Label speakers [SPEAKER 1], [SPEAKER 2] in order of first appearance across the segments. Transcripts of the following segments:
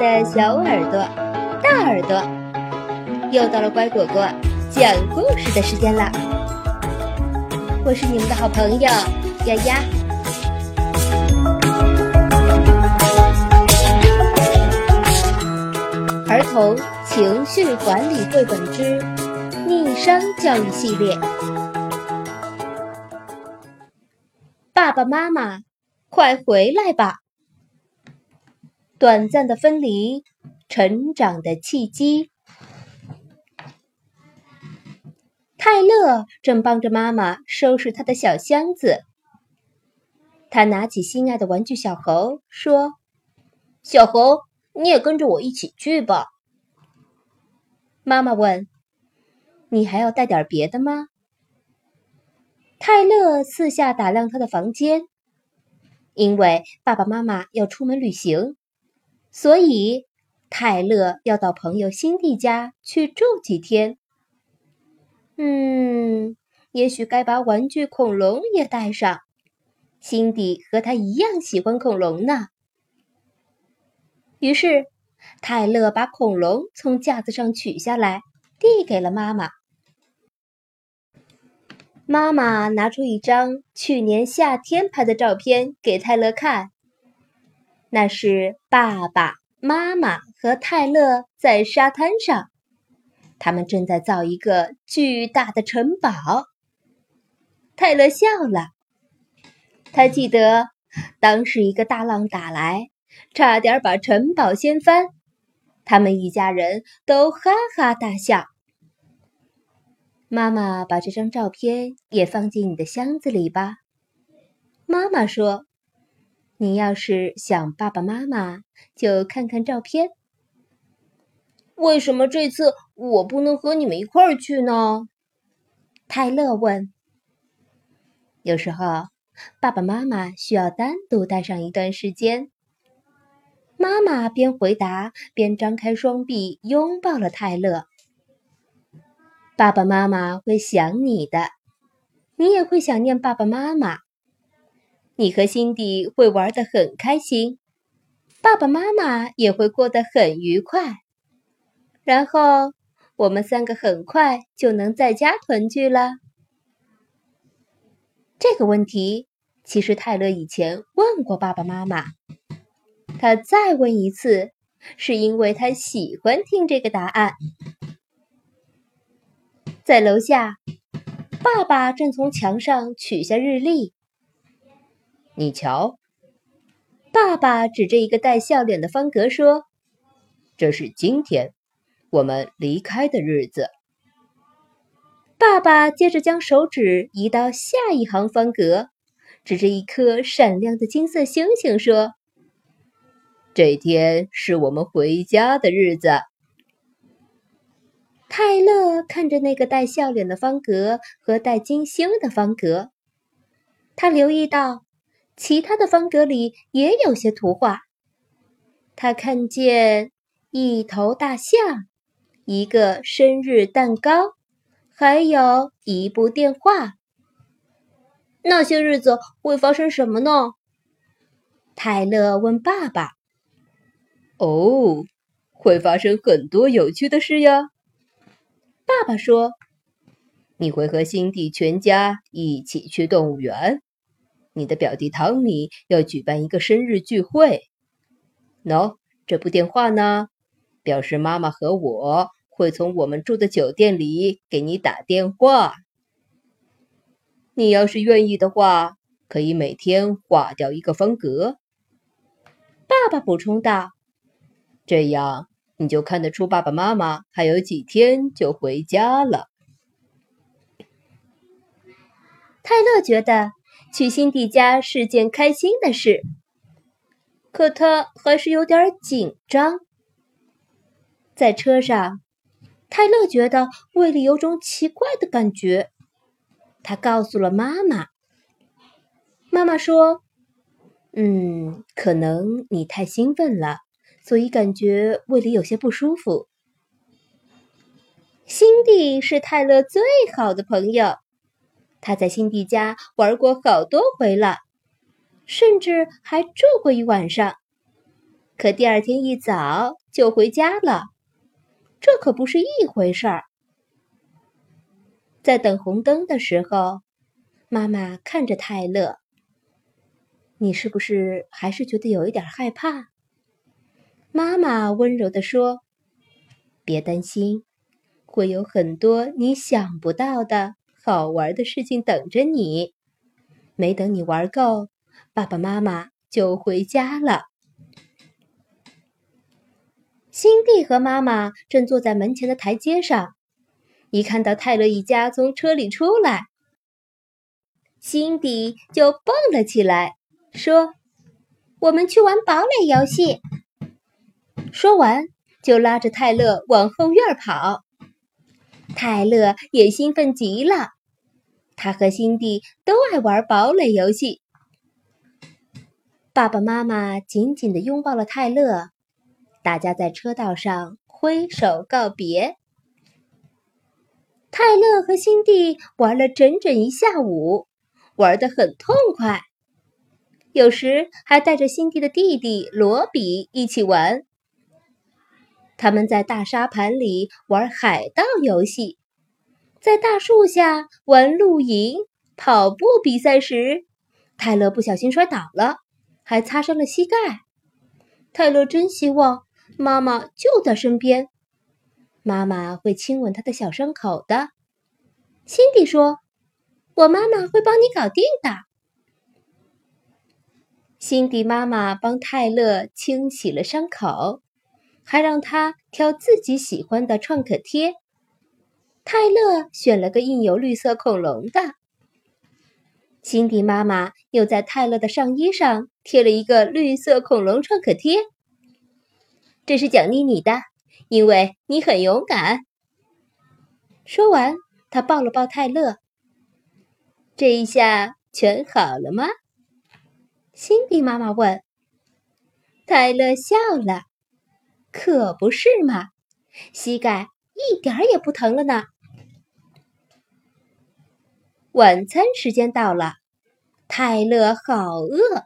[SPEAKER 1] 的小耳朵、大耳朵，又到了乖果果讲故事的时间了。我是你们的好朋友丫丫。儿童情绪管理绘本之逆商教育系列。爸爸妈妈，快回来吧！短暂的分离，成长的契机。泰勒正帮着妈妈收拾他的小箱子。他拿起心爱的玩具小猴，说：“
[SPEAKER 2] 小猴，你也跟着我一起去吧。”
[SPEAKER 1] 妈妈问：“你还要带点别的吗？”泰勒四下打量他的房间，因为爸爸妈妈要出门旅行。所以，泰勒要到朋友辛蒂家去住几天。嗯，也许该把玩具恐龙也带上。辛蒂和他一样喜欢恐龙呢。于是，泰勒把恐龙从架子上取下来，递给了妈妈。妈妈拿出一张去年夏天拍的照片给泰勒看。那是爸爸妈妈和泰勒在沙滩上，他们正在造一个巨大的城堡。泰勒笑了，他记得当时一个大浪打来，差点把城堡掀翻，他们一家人都哈哈大笑。妈妈把这张照片也放进你的箱子里吧，妈妈说。你要是想爸爸妈妈，就看看照片。
[SPEAKER 2] 为什么这次我不能和你们一块儿去呢？
[SPEAKER 1] 泰勒问。有时候，爸爸妈妈需要单独待上一段时间。妈妈边回答边张开双臂拥抱了泰勒。爸爸妈妈会想你的，你也会想念爸爸妈妈。你和辛迪会玩得很开心，爸爸妈妈也会过得很愉快，然后我们三个很快就能在家团聚了。这个问题其实泰勒以前问过爸爸妈妈，他再问一次，是因为他喜欢听这个答案。在楼下，爸爸正从墙上取下日历。
[SPEAKER 3] 你瞧，
[SPEAKER 1] 爸爸指着一个带笑脸的方格说：“
[SPEAKER 3] 这是今天我们离开的日子。”
[SPEAKER 1] 爸爸接着将手指移到下一行方格，指着一颗闪亮的金色星星说：“
[SPEAKER 3] 这天是我们回家的日子。”
[SPEAKER 1] 泰勒看着那个带笑脸的方格和带金星的方格，他留意到。其他的方格里也有些图画。他看见一头大象，一个生日蛋糕，还有一部电话。
[SPEAKER 2] 那些日子会发生什么呢？
[SPEAKER 1] 泰勒问爸爸。
[SPEAKER 3] “哦，会发生很多有趣的事呀。”
[SPEAKER 1] 爸爸说，“
[SPEAKER 3] 你会和辛迪全家一起去动物园。”你的表弟汤米要举办一个生日聚会。喏，这部电话呢，表示妈妈和我会从我们住的酒店里给你打电话。你要是愿意的话，可以每天划掉一个方格。
[SPEAKER 1] 爸爸补充道：“
[SPEAKER 3] 这样你就看得出爸爸妈妈还有几天就回家了。”
[SPEAKER 1] 泰勒觉得。去辛迪家是件开心的事，可他还是有点紧张。在车上，泰勒觉得胃里有种奇怪的感觉。他告诉了妈妈。妈妈说：“嗯，可能你太兴奋了，所以感觉胃里有些不舒服。”辛迪是泰勒最好的朋友。他在辛迪家玩过好多回了，甚至还住过一晚上。可第二天一早就回家了，这可不是一回事儿。在等红灯的时候，妈妈看着泰勒：“你是不是还是觉得有一点害怕？”妈妈温柔地说：“别担心，会有很多你想不到的好玩的事情等着你。没等你玩够，爸爸妈妈就回家了。”辛蒂和妈妈正坐在门前的台阶上，一看到泰勒一家从车里出来，辛蒂就蹦了起来，说：“我们去玩堡垒游戏。”说完，就拉着泰勒往后院跑。泰勒也兴奋极了，他和辛蒂都爱玩堡垒游戏。爸爸妈妈紧紧地拥抱了泰勒，大家在车道上挥手告别。泰勒和辛蒂玩了整整一下午，玩得很痛快，有时还带着辛蒂的弟弟罗比一起玩。他们在大沙盘里玩海盗游戏，在大树下玩露营。跑步比赛时，泰勒不小心摔倒了，还擦伤了膝盖。泰勒真希望妈妈就在身边，妈妈会亲吻他的小伤口的。辛迪说：“我妈妈会帮你搞定的。”辛迪妈妈帮泰勒清洗了伤口。还让他挑自己喜欢的创可贴。泰勒选了个印有绿色恐龙的。辛迪妈妈又在泰勒的上衣上贴了一个绿色恐龙创可贴。这是奖励你的，因为你很勇敢。说完，他抱了抱泰勒。这一下全好了吗？辛迪妈妈问。泰勒笑了。可不是嘛，膝盖一点儿也不疼了呢。晚餐时间到了，泰勒好饿。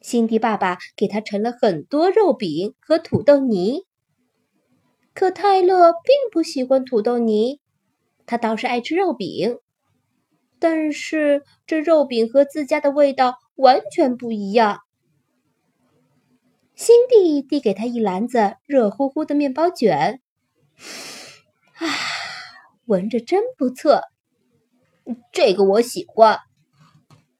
[SPEAKER 1] 辛迪爸爸给他盛了很多肉饼和土豆泥，可泰勒并不喜欢土豆泥，他倒是爱吃肉饼。但是这肉饼和自家的味道完全不一样。辛蒂递给他一篮子热乎乎的面包卷，啊，闻着真不错，
[SPEAKER 2] 这个我喜欢。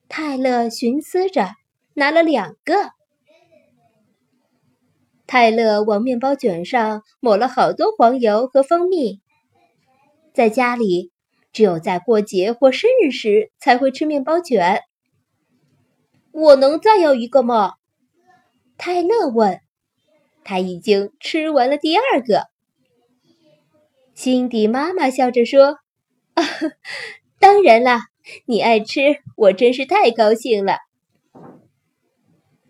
[SPEAKER 1] 泰勒寻思着，拿了两个。泰勒往面包卷上抹了好多黄油和蜂蜜。在家里，只有在过节或生日时才会吃面包卷。
[SPEAKER 2] 我能再要一个吗？
[SPEAKER 1] 泰勒问：“他已经吃完了第二个。”辛迪妈妈笑着说：“啊，当然啦，你爱吃，我真是太高兴了。”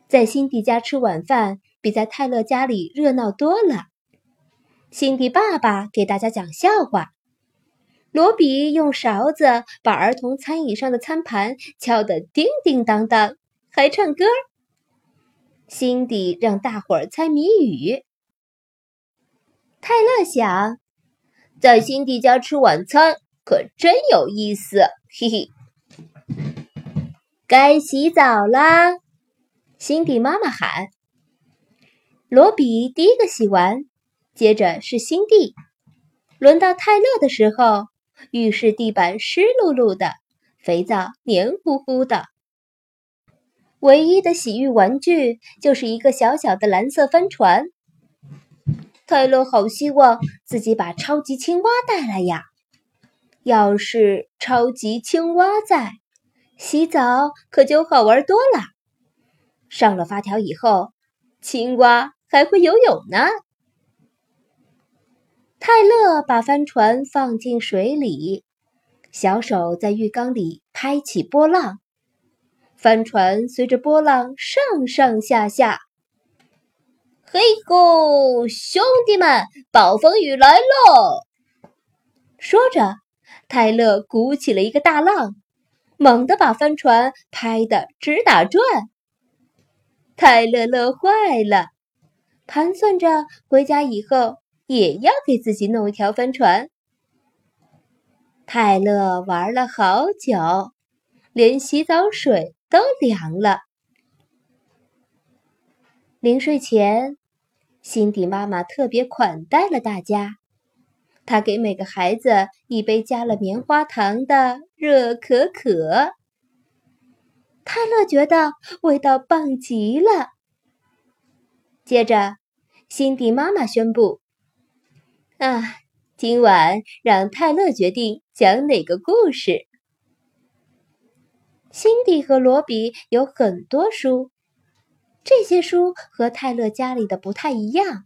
[SPEAKER 1] 在辛迪家吃晚饭比在泰勒家里热闹多了。辛迪爸爸给大家讲笑话，罗比用勺子把儿童餐椅上的餐盘敲得叮叮当当，还唱歌。辛迪让大伙儿猜谜语。泰勒想，
[SPEAKER 2] 在辛迪家吃晚餐可真有意思，嘿嘿。
[SPEAKER 1] 该洗澡啦！辛迪妈妈喊。罗比第一个洗完，接着是辛迪。轮到泰勒的时候，浴室地板湿漉漉的，肥皂黏糊糊的。唯一的洗浴玩具就是一个小小的蓝色帆船。泰勒好希望自己把超级青蛙带来呀！要是超级青蛙在，洗澡可就好玩多了。上了发条以后，青蛙还会游泳呢。泰勒把帆船放进水里，小手在浴缸里拍起波浪。帆船随着波浪上上下下。
[SPEAKER 2] 嘿吼，兄弟们，暴风雨来喽！
[SPEAKER 1] 说着，泰勒鼓起了一个大浪，猛地把帆船拍得直打转。泰勒乐坏了，盘算着回家以后也要给自己弄一条帆船。泰勒玩了好久，连洗澡水都凉了。临睡前，辛迪妈妈特别款待了大家，她给每个孩子一杯加了棉花糖的热可可。泰勒觉得味道棒极了。接着，辛迪妈妈宣布：“啊，今晚让泰勒决定讲哪个故事。”辛迪和罗比有很多书，这些书和泰勒家里的不太一样。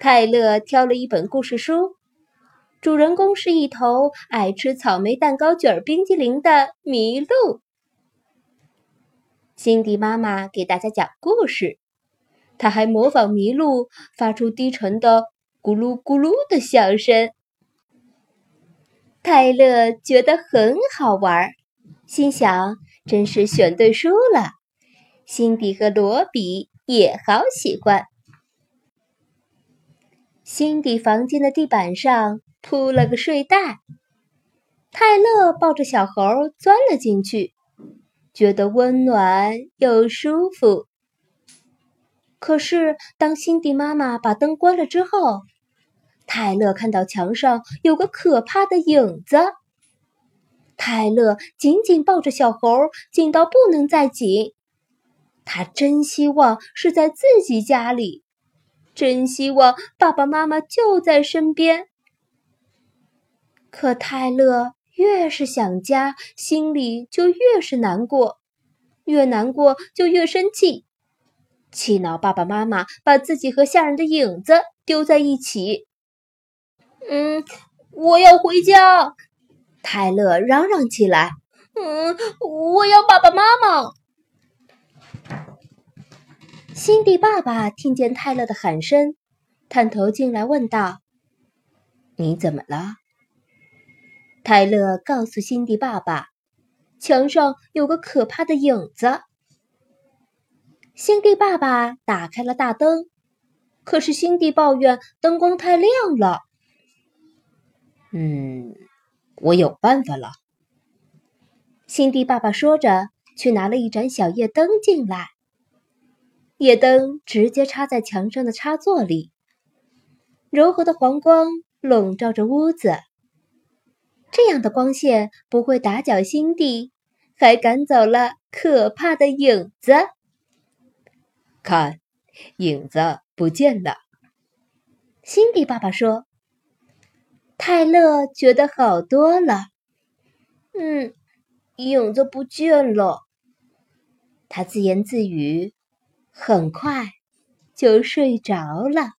[SPEAKER 1] 泰勒挑了一本故事书，主人公是一头爱吃草莓蛋糕卷冰激凌的麋鹿。辛迪妈妈给大家讲故事，她还模仿麋鹿发出低沉的“咕噜咕噜”的笑声。泰勒觉得很好玩，心想：“真是选对书了。”辛迪和罗比也好喜欢。辛迪房间的地板上铺了个睡袋，泰勒抱着小猴钻了进去。觉得温暖又舒服。可是，当辛迪妈妈把灯关了之后，泰勒看到墙上有个可怕的影子。泰勒紧紧抱着小猴，紧到不能再紧。他真希望是在自己家里，真希望爸爸妈妈就在身边。可泰勒。越是想家，心里就越是难过，越难过就越生气，气恼爸爸妈妈把自己和吓人的影子丢在一起。
[SPEAKER 2] 嗯，我要回家！
[SPEAKER 1] 泰勒嚷嚷起来。
[SPEAKER 2] 嗯，我要爸爸妈妈。
[SPEAKER 1] 辛迪爸爸听见泰勒的喊声，探头进来问道：“你怎么了？”泰勒告诉辛迪爸爸：“墙上有个可怕的影子。”辛迪爸爸打开了大灯，可是辛迪抱怨灯光太亮了。
[SPEAKER 3] “嗯，我有办法了。”
[SPEAKER 1] 辛迪爸爸说着，去拿了一盏小夜灯进来。夜灯直接插在墙上的插座里，柔和的黄光笼罩着屋子。这样的光线不会打搅心地，还赶走了可怕的影子。
[SPEAKER 3] 看，影子不见了。
[SPEAKER 1] 辛迪爸爸说：“泰勒觉得好多了。”
[SPEAKER 2] 嗯，影子不见了。
[SPEAKER 1] 他自言自语，很快就睡着了。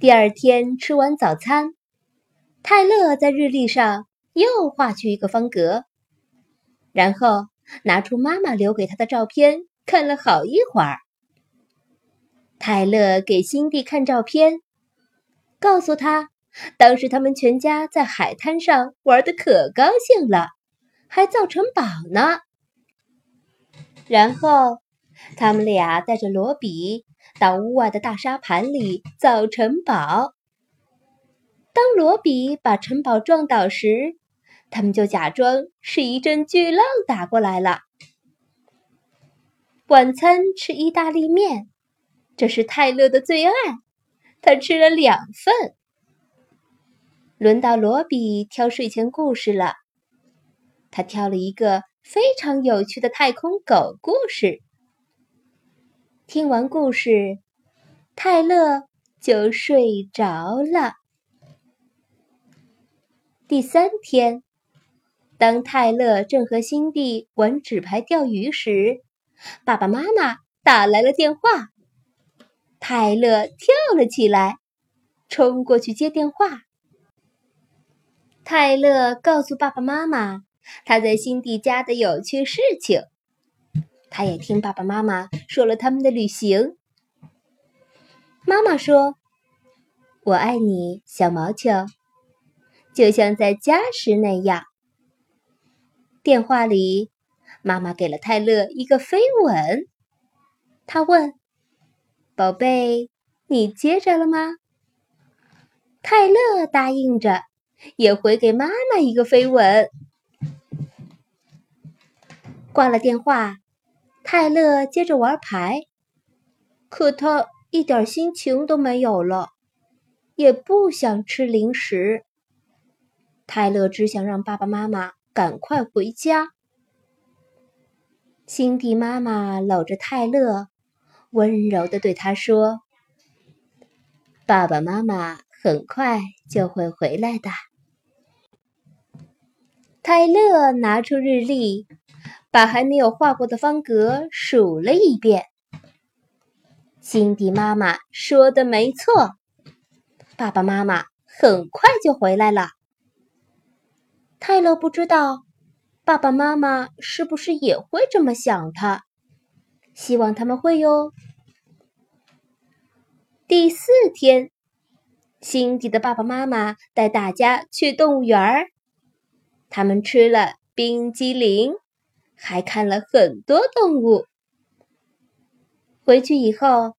[SPEAKER 1] 第二天吃完早餐，泰勒在日历上又画去一个方格，然后拿出妈妈留给他的照片看了好一会儿。泰勒给辛蒂看照片，告诉他，当时他们全家在海滩上玩的可高兴了，还造城堡呢。然后他们俩带着罗比。到屋外的大沙盘里造城堡。当罗比把城堡撞倒时，他们就假装是一阵巨浪打过来了。晚餐吃意大利面，这是泰勒的最爱，他吃了两份。轮到罗比挑睡前故事了，他挑了一个非常有趣的太空狗故事。听完故事，泰勒就睡着了。第三天，当泰勒正和辛蒂玩纸牌钓鱼时，爸爸妈妈打来了电话。泰勒跳了起来，冲过去接电话。泰勒告诉爸爸妈妈他在辛蒂家的有趣事情。他也听爸爸妈妈说了他们的旅行。妈妈说：“我爱你，小毛球，就像在家时那样。”电话里，妈妈给了泰勒一个飞吻。她问：“宝贝，你接着了吗？”泰勒答应着，也回给妈妈一个飞吻。挂了电话，泰勒接着玩牌，可他一点心情都没有了，也不想吃零食。泰勒只想让爸爸妈妈。赶快回家！辛迪妈妈搂着泰勒，温柔的对他说：“爸爸妈妈很快就会回来的。”泰勒拿出日历，把还没有画过的方格数了一遍。辛迪妈妈说的没错，爸爸妈妈很快就回来了。泰勒不知道爸爸妈妈是不是也会这么想他，希望他们会哟。第四天，辛迪的爸爸妈妈带大家去动物园儿，他们吃了冰激凌，还看了很多动物。回去以后，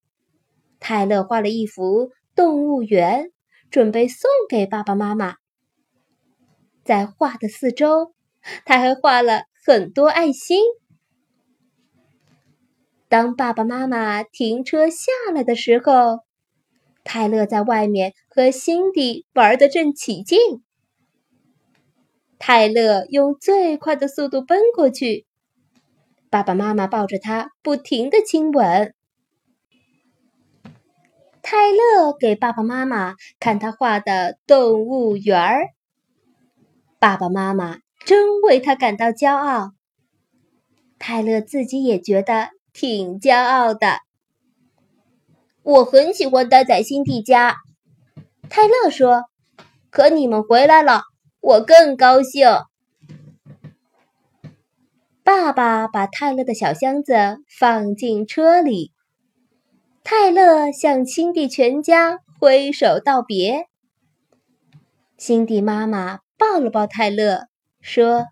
[SPEAKER 1] 泰勒画了一幅动物园，准备送给爸爸妈妈。在画的四周，他还画了很多爱心。当爸爸妈妈停车下来的时候，泰勒在外面和辛迪玩得正起劲。泰勒用最快的速度奔过去，爸爸妈妈抱着他，不停的亲吻。泰勒给爸爸妈妈看他画的动物园儿。爸爸妈妈真为他感到骄傲，泰勒自己也觉得挺骄傲的。
[SPEAKER 2] 我很喜欢待在辛迪家，泰勒说。可你们回来了，我更高兴。
[SPEAKER 1] 爸爸把泰勒的小箱子放进车里，泰勒向辛迪全家挥手道别。辛迪妈妈。抱了抱泰勒，说：“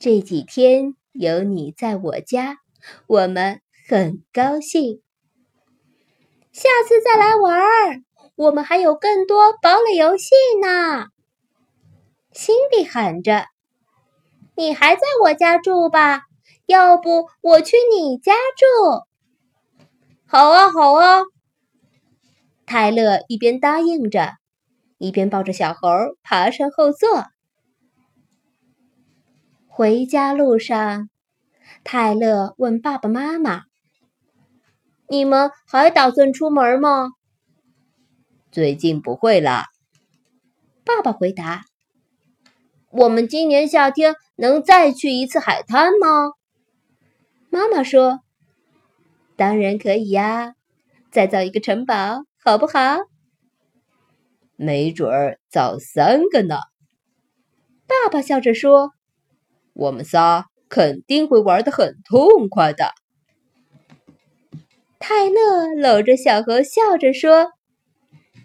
[SPEAKER 1] 这几天有你在我家，我们很高兴。
[SPEAKER 2] 下次再来玩儿，我们还有更多堡垒游戏呢。”
[SPEAKER 1] 辛迪喊着：“
[SPEAKER 2] 你还在我家住吧？要不我去你家住？”“
[SPEAKER 3] 好啊，好啊！”
[SPEAKER 1] 泰勒一边答应着。一边抱着小猴爬上后座，回家路上，泰勒问爸爸妈妈：“
[SPEAKER 2] 你们还打算出门吗？”“
[SPEAKER 3] 最近不会了。”
[SPEAKER 1] 爸爸回答。
[SPEAKER 2] “我们今年夏天能再去一次海滩吗？”
[SPEAKER 1] 妈妈说：“当然可以呀，再造一个城堡，好不好？”
[SPEAKER 3] 没准儿造三个呢，
[SPEAKER 1] 爸爸笑着说：“
[SPEAKER 3] 我们仨肯定会玩的很痛快的。”
[SPEAKER 1] 泰勒搂着小猴笑着说：“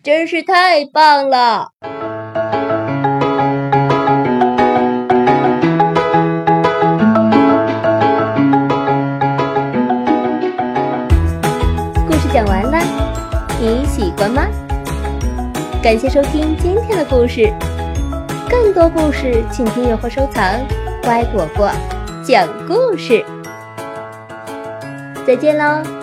[SPEAKER 2] 真是太棒了！”
[SPEAKER 1] 故事讲完了，你喜欢吗？感谢收听今天的故事，更多故事请订阅或收藏。乖果果讲故事，再见喽。